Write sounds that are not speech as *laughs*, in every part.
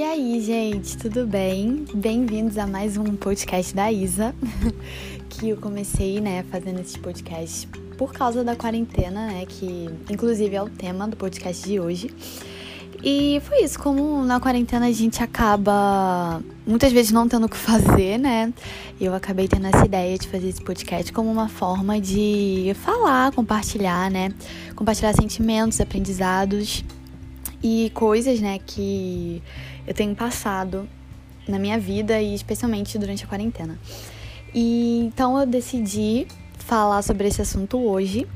E aí, gente, tudo bem? Bem-vindos a mais um podcast da Isa, *laughs* que eu comecei, né, fazendo esse podcast por causa da quarentena, né, que inclusive é o tema do podcast de hoje. E foi isso, como na quarentena a gente acaba muitas vezes não tendo o que fazer, né? Eu acabei tendo essa ideia de fazer esse podcast como uma forma de falar, compartilhar, né? Compartilhar sentimentos, aprendizados e coisas, né, que eu tenho passado na minha vida e especialmente durante a quarentena. E então eu decidi falar sobre esse assunto hoje,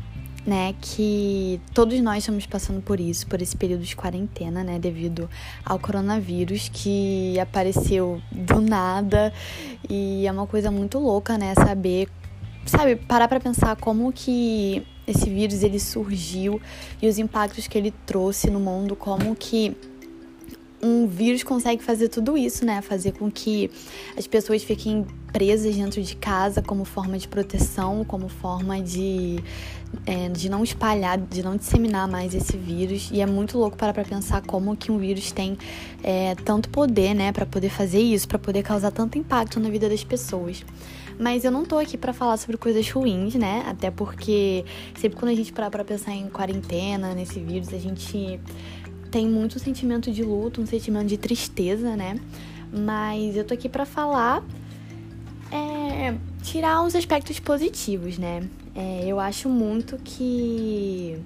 né, que todos nós estamos passando por isso, por esse período de quarentena, né, devido ao coronavírus que apareceu do nada e é uma coisa muito louca, né, saber, sabe, parar para pensar como que esse vírus ele surgiu e os impactos que ele trouxe no mundo, como que um vírus consegue fazer tudo isso, né? Fazer com que as pessoas fiquem presas dentro de casa como forma de proteção, como forma de, é, de não espalhar, de não disseminar mais esse vírus. E é muito louco parar pra pensar como que um vírus tem é, tanto poder, né? Para poder fazer isso, para poder causar tanto impacto na vida das pessoas. Mas eu não tô aqui para falar sobre coisas ruins, né? Até porque sempre quando a gente parar pra pensar em quarentena, nesse vírus, a gente tem muito sentimento de luto, um sentimento de tristeza, né? Mas eu tô aqui para falar, é, tirar uns aspectos positivos, né? É, eu acho muito que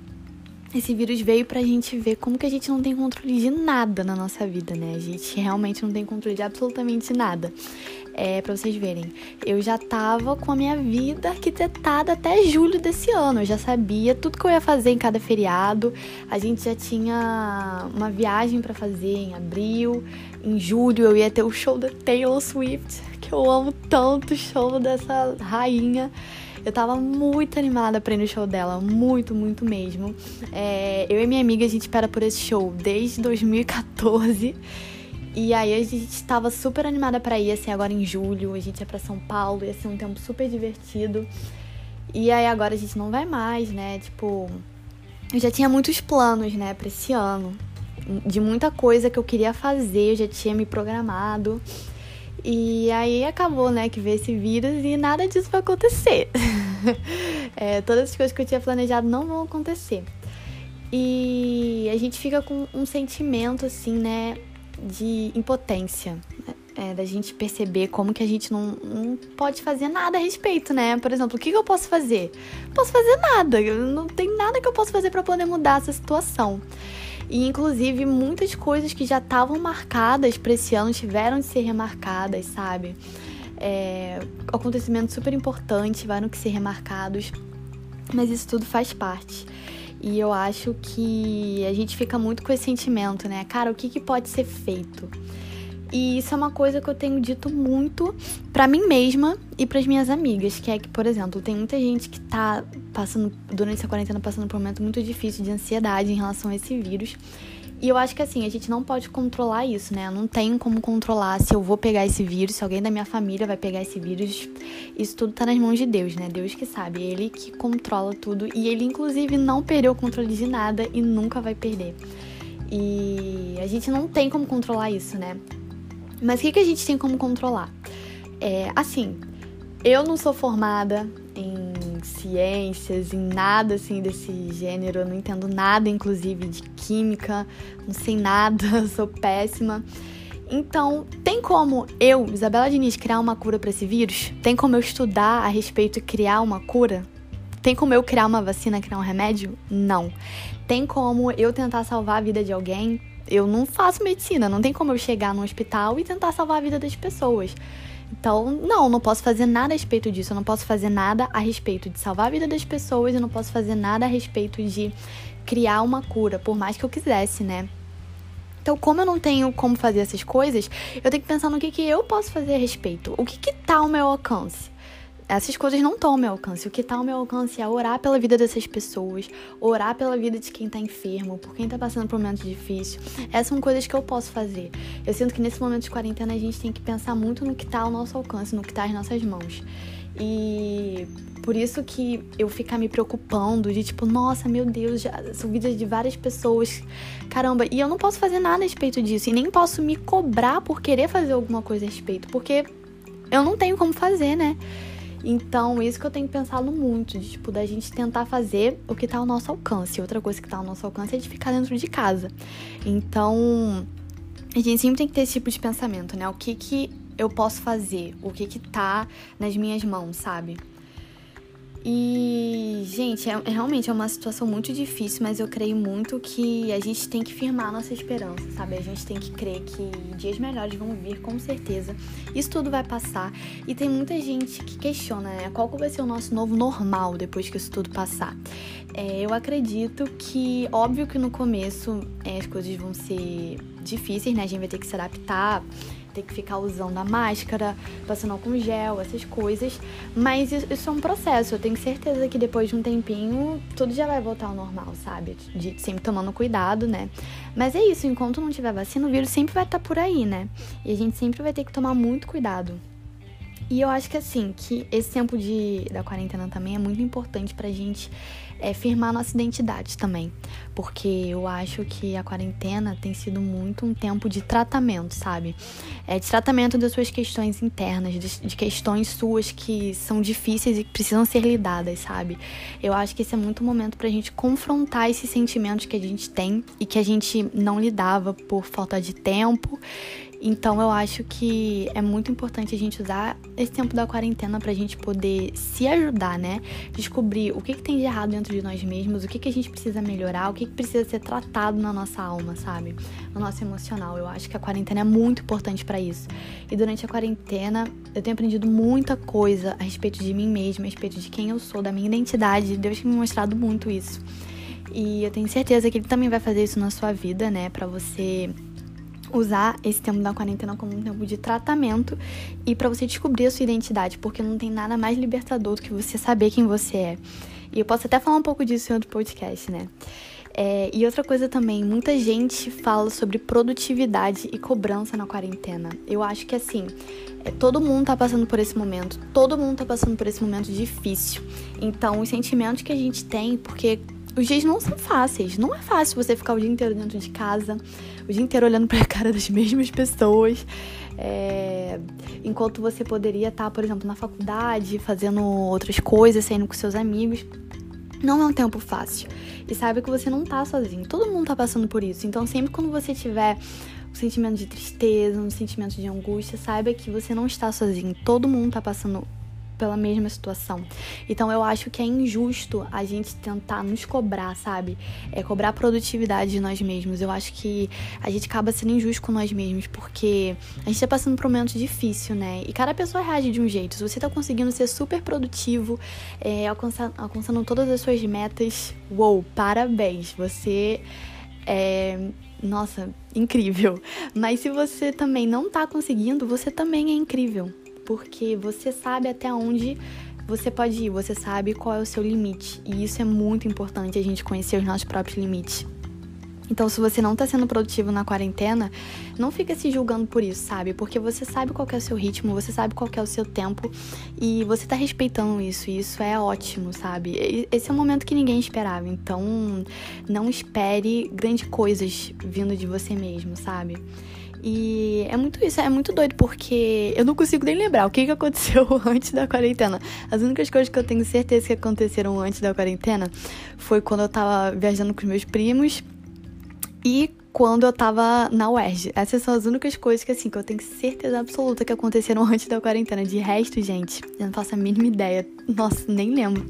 esse vírus veio pra gente ver como que a gente não tem controle de nada na nossa vida, né? A gente realmente não tem controle de absolutamente nada é, para vocês verem, eu já tava com a minha vida arquitetada até julho desse ano. Eu já sabia tudo que eu ia fazer em cada feriado. A gente já tinha uma viagem para fazer em abril. Em julho eu ia ter o show da Taylor Swift, que eu amo tanto o show dessa rainha. Eu tava muito animada pra ir no show dela, muito, muito mesmo. É, eu e minha amiga, a gente espera por esse show desde 2014. E aí a gente estava super animada para ir, assim, agora em julho, a gente ia para São Paulo, ia ser um tempo super divertido. E aí agora a gente não vai mais, né? Tipo, eu já tinha muitos planos, né, para esse ano. De muita coisa que eu queria fazer, eu já tinha me programado. E aí acabou, né, que veio esse vírus e nada disso vai acontecer. *laughs* é, todas as coisas que eu tinha planejado não vão acontecer. E a gente fica com um sentimento, assim, né, de impotência. É, da gente perceber como que a gente não, não pode fazer nada a respeito, né? Por exemplo, o que, que eu posso fazer? Não posso fazer nada, não tem nada que eu possa fazer para poder mudar essa situação. E inclusive muitas coisas que já estavam marcadas para esse ano tiveram de ser remarcadas, sabe? É, acontecimentos super importantes tiveram que ser remarcados, mas isso tudo faz parte. E eu acho que a gente fica muito com esse sentimento, né? Cara, o que, que pode ser feito? E isso é uma coisa que eu tenho dito muito para mim mesma e para as minhas amigas, que é que, por exemplo, tem muita gente que tá passando durante essa quarentena passando por um momento muito difícil de ansiedade em relação a esse vírus. E eu acho que assim, a gente não pode controlar isso, né? Eu não tenho como controlar se eu vou pegar esse vírus, se alguém da minha família vai pegar esse vírus. Isso tudo tá nas mãos de Deus, né? Deus que sabe, ele que controla tudo e ele inclusive não perdeu o controle de nada e nunca vai perder. E a gente não tem como controlar isso, né? Mas o que, que a gente tem como controlar? É, assim, eu não sou formada em ciências, em nada assim desse gênero. Eu não entendo nada, inclusive, de química, não sei nada, *laughs* sou péssima. Então, tem como eu, Isabela Diniz, criar uma cura para esse vírus? Tem como eu estudar a respeito e criar uma cura? Tem como eu criar uma vacina, criar um remédio? Não. Tem como eu tentar salvar a vida de alguém? Eu não faço medicina, não tem como eu chegar no hospital e tentar salvar a vida das pessoas. Então, não, não posso fazer nada a respeito disso. Eu não posso fazer nada a respeito de salvar a vida das pessoas. Eu não posso fazer nada a respeito de criar uma cura, por mais que eu quisesse, né? Então, como eu não tenho como fazer essas coisas, eu tenho que pensar no que, que eu posso fazer a respeito. O que, que tá ao meu alcance? Essas coisas não estão ao meu alcance. O que está ao meu alcance é orar pela vida dessas pessoas, orar pela vida de quem está enfermo, por quem está passando por um momento difícil. Essas são coisas que eu posso fazer. Eu sinto que nesse momento de quarentena a gente tem que pensar muito no que está ao nosso alcance, no que está às nossas mãos. E por isso que eu ficar me preocupando de tipo, nossa, meu Deus, já são vidas de várias pessoas. Caramba, e eu não posso fazer nada a respeito disso. E nem posso me cobrar por querer fazer alguma coisa a respeito. Porque eu não tenho como fazer, né? Então, isso que eu tenho pensado muito, de tipo, da gente tentar fazer o que tá ao nosso alcance. Outra coisa que tá ao nosso alcance é de ficar dentro de casa. Então, a gente sempre tem que ter esse tipo de pensamento, né? O que que eu posso fazer? O que que tá nas minhas mãos, sabe? E, gente, é, é, realmente é uma situação muito difícil, mas eu creio muito que a gente tem que firmar nossa esperança, sabe? A gente tem que crer que dias melhores vão vir, com certeza. Isso tudo vai passar. E tem muita gente que questiona, né? Qual vai ser o nosso novo normal depois que isso tudo passar? É, eu acredito que, óbvio que no começo é, as coisas vão ser difíceis, né? A gente vai ter que se adaptar ter que ficar usando a máscara, passando álcool gel, essas coisas. Mas isso é um processo. Eu tenho certeza que depois de um tempinho tudo já vai voltar ao normal, sabe? De sempre tomando cuidado, né? Mas é isso, enquanto não tiver vacina, o vírus sempre vai estar por aí, né? E a gente sempre vai ter que tomar muito cuidado. E eu acho que assim, que esse tempo de, da quarentena também é muito importante pra gente é, firmar nossa identidade também. Porque eu acho que a quarentena tem sido muito um tempo de tratamento, sabe? É, de tratamento das suas questões internas, de, de questões suas que são difíceis e que precisam ser lidadas, sabe? Eu acho que esse é muito momento pra gente confrontar esses sentimentos que a gente tem e que a gente não lidava por falta de tempo então eu acho que é muito importante a gente usar esse tempo da quarentena pra gente poder se ajudar, né? Descobrir o que, que tem de errado dentro de nós mesmos, o que, que a gente precisa melhorar, o que, que precisa ser tratado na nossa alma, sabe? No nosso emocional. Eu acho que a quarentena é muito importante para isso. E durante a quarentena eu tenho aprendido muita coisa a respeito de mim mesma, a respeito de quem eu sou, da minha identidade. Deus tem me mostrado muito isso. E eu tenho certeza que ele também vai fazer isso na sua vida, né? Pra você usar esse tempo da quarentena como um tempo de tratamento e para você descobrir a sua identidade, porque não tem nada mais libertador do que você saber quem você é. E eu posso até falar um pouco disso em outro podcast, né? É, e outra coisa também, muita gente fala sobre produtividade e cobrança na quarentena. Eu acho que assim, é, todo mundo tá passando por esse momento, todo mundo tá passando por esse momento difícil. Então, os sentimentos que a gente tem, porque os dias não são fáceis. Não é fácil você ficar o dia inteiro dentro de casa, o dia inteiro olhando para a *laughs* cara das mesmas pessoas. É... enquanto você poderia estar, por exemplo, na faculdade, fazendo outras coisas, saindo com seus amigos. Não é um tempo fácil. E saiba que você não tá sozinho. Todo mundo tá passando por isso. Então, sempre quando você tiver um sentimento de tristeza, um sentimento de angústia, saiba que você não está sozinho. Todo mundo tá passando pela mesma situação. Então eu acho que é injusto a gente tentar nos cobrar, sabe? É cobrar produtividade de nós mesmos. Eu acho que a gente acaba sendo injusto com nós mesmos, porque a gente tá passando por um momento difícil, né? E cada pessoa reage de um jeito. Se você tá conseguindo ser super produtivo, é, alcançando, alcançando todas as suas metas, uou, parabéns! Você é nossa, incrível. Mas se você também não tá conseguindo, você também é incrível porque você sabe até onde você pode ir, você sabe qual é o seu limite. E isso é muito importante a gente conhecer os nossos próprios limites. Então, se você não tá sendo produtivo na quarentena, não fica se julgando por isso, sabe? Porque você sabe qual é o seu ritmo, você sabe qual é o seu tempo e você tá respeitando isso, e isso é ótimo, sabe? Esse é um momento que ninguém esperava, então não espere grandes coisas vindo de você mesmo, sabe? E é muito isso, é muito doido, porque eu não consigo nem lembrar o que, que aconteceu *laughs* antes da quarentena. As únicas coisas que eu tenho certeza que aconteceram antes da quarentena foi quando eu tava viajando com os meus primos e quando eu tava na UERJ. Essas são as únicas coisas que, assim, que eu tenho certeza absoluta que aconteceram *laughs* antes da quarentena. De resto, gente, eu não faço a mínima ideia. Nossa, nem lembro.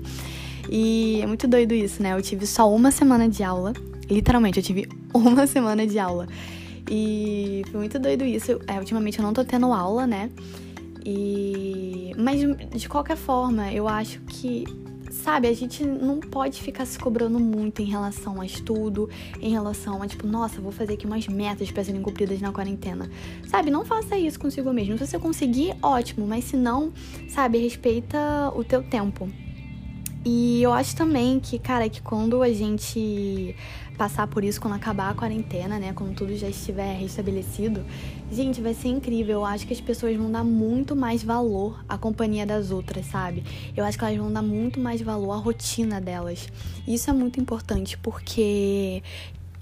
E é muito doido isso, né? Eu tive só uma semana de aula. Literalmente, eu tive *laughs* uma semana de aula. E foi muito doido isso. É, ultimamente eu não tô tendo aula, né? E. Mas de qualquer forma, eu acho que. Sabe, a gente não pode ficar se cobrando muito em relação a estudo, em relação a, tipo, nossa, vou fazer aqui umas metas para serem cumpridas na quarentena. Sabe, não faça isso consigo mesmo. Se você conseguir, ótimo, mas se não, sabe, respeita o teu tempo. E eu acho também que, cara, que quando a gente passar por isso, quando acabar a quarentena, né? Quando tudo já estiver restabelecido, gente, vai ser incrível. Eu acho que as pessoas vão dar muito mais valor à companhia das outras, sabe? Eu acho que elas vão dar muito mais valor à rotina delas. Isso é muito importante porque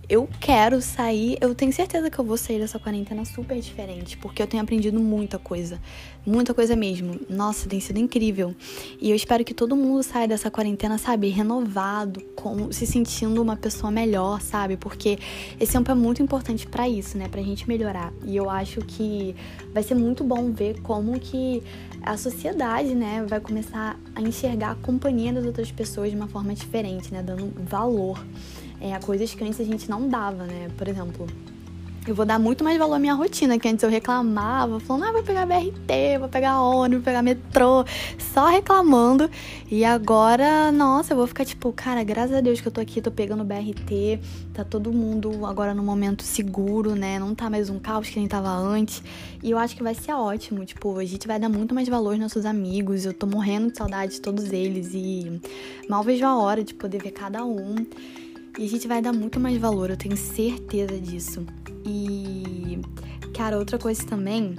eu quero sair, eu tenho certeza que eu vou sair dessa quarentena super diferente, porque eu tenho aprendido muita coisa, muita coisa mesmo. Nossa, tem sido incrível. E eu espero que todo mundo saia dessa quarentena, sabe, renovado, com, se sentindo uma pessoa melhor, sabe? Porque esse tempo é muito importante para isso, né, pra gente melhorar. E eu acho que vai ser muito bom ver como que a sociedade, né, vai começar a enxergar a companhia das outras pessoas de uma forma diferente, né, dando valor é, a coisas que antes a gente não dava, né? Por exemplo, eu vou dar muito mais valor à minha rotina, que antes eu reclamava, falando, ah, vou pegar BRT, vou pegar ônibus, vou pegar metrô, só reclamando. E agora, nossa, eu vou ficar tipo, cara, graças a Deus que eu tô aqui, tô pegando BRT, tá todo mundo agora no momento seguro, né? Não tá mais um caos que nem tava antes. E eu acho que vai ser ótimo, tipo, a gente vai dar muito mais valor aos nossos amigos. Eu tô morrendo de saudade de todos eles e mal vejo a hora de poder ver cada um. E a gente vai dar muito mais valor, eu tenho certeza disso. E, cara, outra coisa também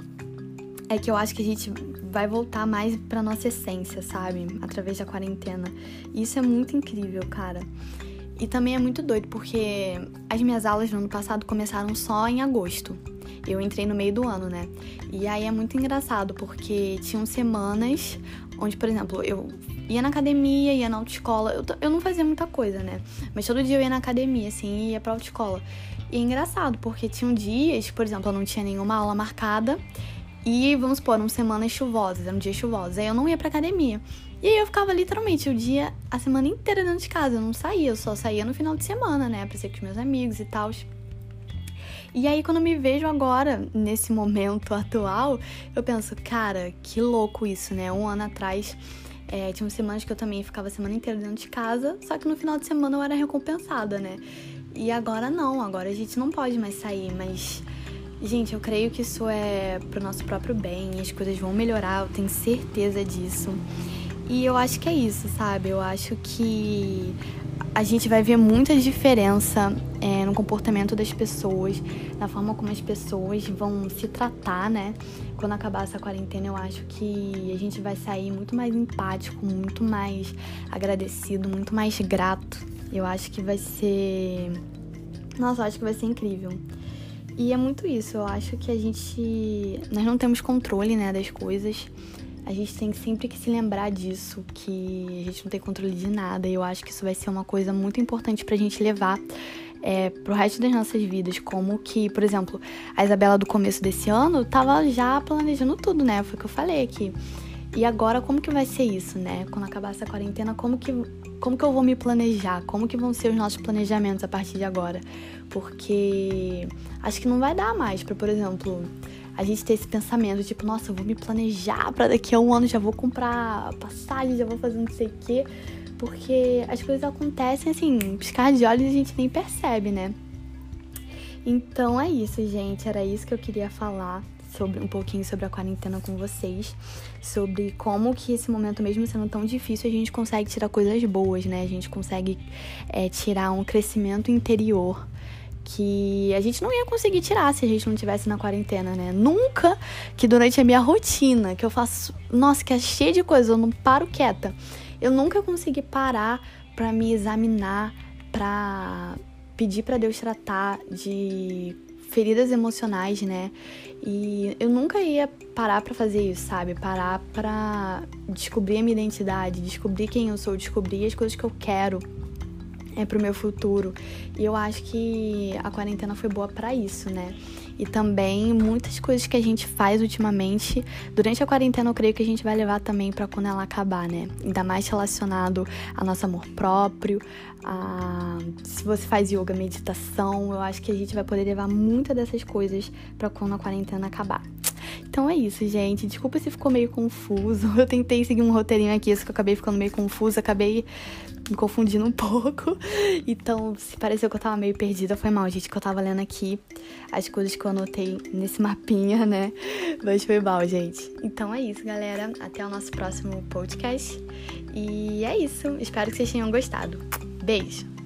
é que eu acho que a gente vai voltar mais pra nossa essência, sabe? Através da quarentena. E isso é muito incrível, cara. E também é muito doido, porque as minhas aulas no ano passado começaram só em agosto. Eu entrei no meio do ano, né? E aí é muito engraçado, porque tinham semanas onde, por exemplo, eu ia na academia, ia na autoescola. Eu, eu não fazia muita coisa, né? Mas todo dia eu ia na academia, assim, ia pra autoescola. E é engraçado, porque tinham dias, por exemplo, eu não tinha nenhuma aula marcada. E vamos supor, eram semanas chuvosas, eram dias chuvosos. Aí eu não ia pra academia. E aí eu ficava literalmente o dia, a semana inteira dentro de casa. Eu não saía, eu só saía no final de semana, né? Pra ser com os meus amigos e tal. E aí, quando eu me vejo agora, nesse momento *laughs* atual, eu penso, cara, que louco isso, né? Um ano atrás é, tinha semanas que eu também ficava a semana inteira dentro de casa, só que no final de semana eu era recompensada, né? E agora não, agora a gente não pode mais sair, mas. Gente, eu creio que isso é pro nosso próprio bem, as coisas vão melhorar, eu tenho certeza disso. E eu acho que é isso, sabe? Eu acho que a gente vai ver muita diferença é, no comportamento das pessoas, na forma como as pessoas vão se tratar, né? Quando acabar essa quarentena, eu acho que a gente vai sair muito mais empático, muito mais agradecido, muito mais grato. Eu acho que vai ser. Nossa, eu acho que vai ser incrível. E é muito isso, eu acho que a gente. Nós não temos controle, né, das coisas a gente tem sempre que se lembrar disso, que a gente não tem controle de nada. E eu acho que isso vai ser uma coisa muito importante pra gente levar é, pro resto das nossas vidas. Como que, por exemplo, a Isabela do começo desse ano tava já planejando tudo, né? Foi o que eu falei aqui. E agora, como que vai ser isso, né? Quando acabar essa quarentena, como que, como que eu vou me planejar? Como que vão ser os nossos planejamentos a partir de agora? Porque acho que não vai dar mais para, por exemplo, a gente ter esse pensamento, tipo, nossa, eu vou me planejar para daqui a um ano já vou comprar passagem, já vou fazer não sei o quê. Porque as coisas acontecem assim, piscar de olhos a gente nem percebe, né? Então é isso, gente. Era isso que eu queria falar sobre um pouquinho sobre a quarentena com vocês, sobre como que esse momento mesmo sendo tão difícil a gente consegue tirar coisas boas, né? A gente consegue é, tirar um crescimento interior que a gente não ia conseguir tirar se a gente não tivesse na quarentena, né? Nunca que durante a minha rotina, que eu faço, nossa, que é cheia de coisa, eu não paro quieta. Eu nunca consegui parar para me examinar, para pedir para Deus tratar de feridas emocionais, né? E eu nunca ia parar para fazer isso, sabe? Parar para descobrir a minha identidade, descobrir quem eu sou, descobrir as coisas que eu quero é, pro meu futuro. E eu acho que a quarentena foi boa para isso, né? E também muitas coisas que a gente faz ultimamente durante a quarentena, eu creio que a gente vai levar também para quando ela acabar, né? Ainda mais relacionado ao nosso amor próprio, a se você faz yoga, meditação, eu acho que a gente vai poder levar muitas dessas coisas para quando a quarentena acabar. Então é isso, gente. Desculpa se ficou meio confuso. *laughs* Eu tentei seguir um roteirinho aqui, só que eu acabei ficando meio confusa, acabei me confundindo um *laughs* pouco. Então, se pareceu que eu tava meio perdida, foi mal, gente, que eu tava lendo aqui as coisas que eu anotei nesse mapinha, *laughs* né? Mas foi mal, gente. Então é isso, galera. Até o nosso próximo podcast. E é isso. Espero que vocês tenham gostado. Beijo!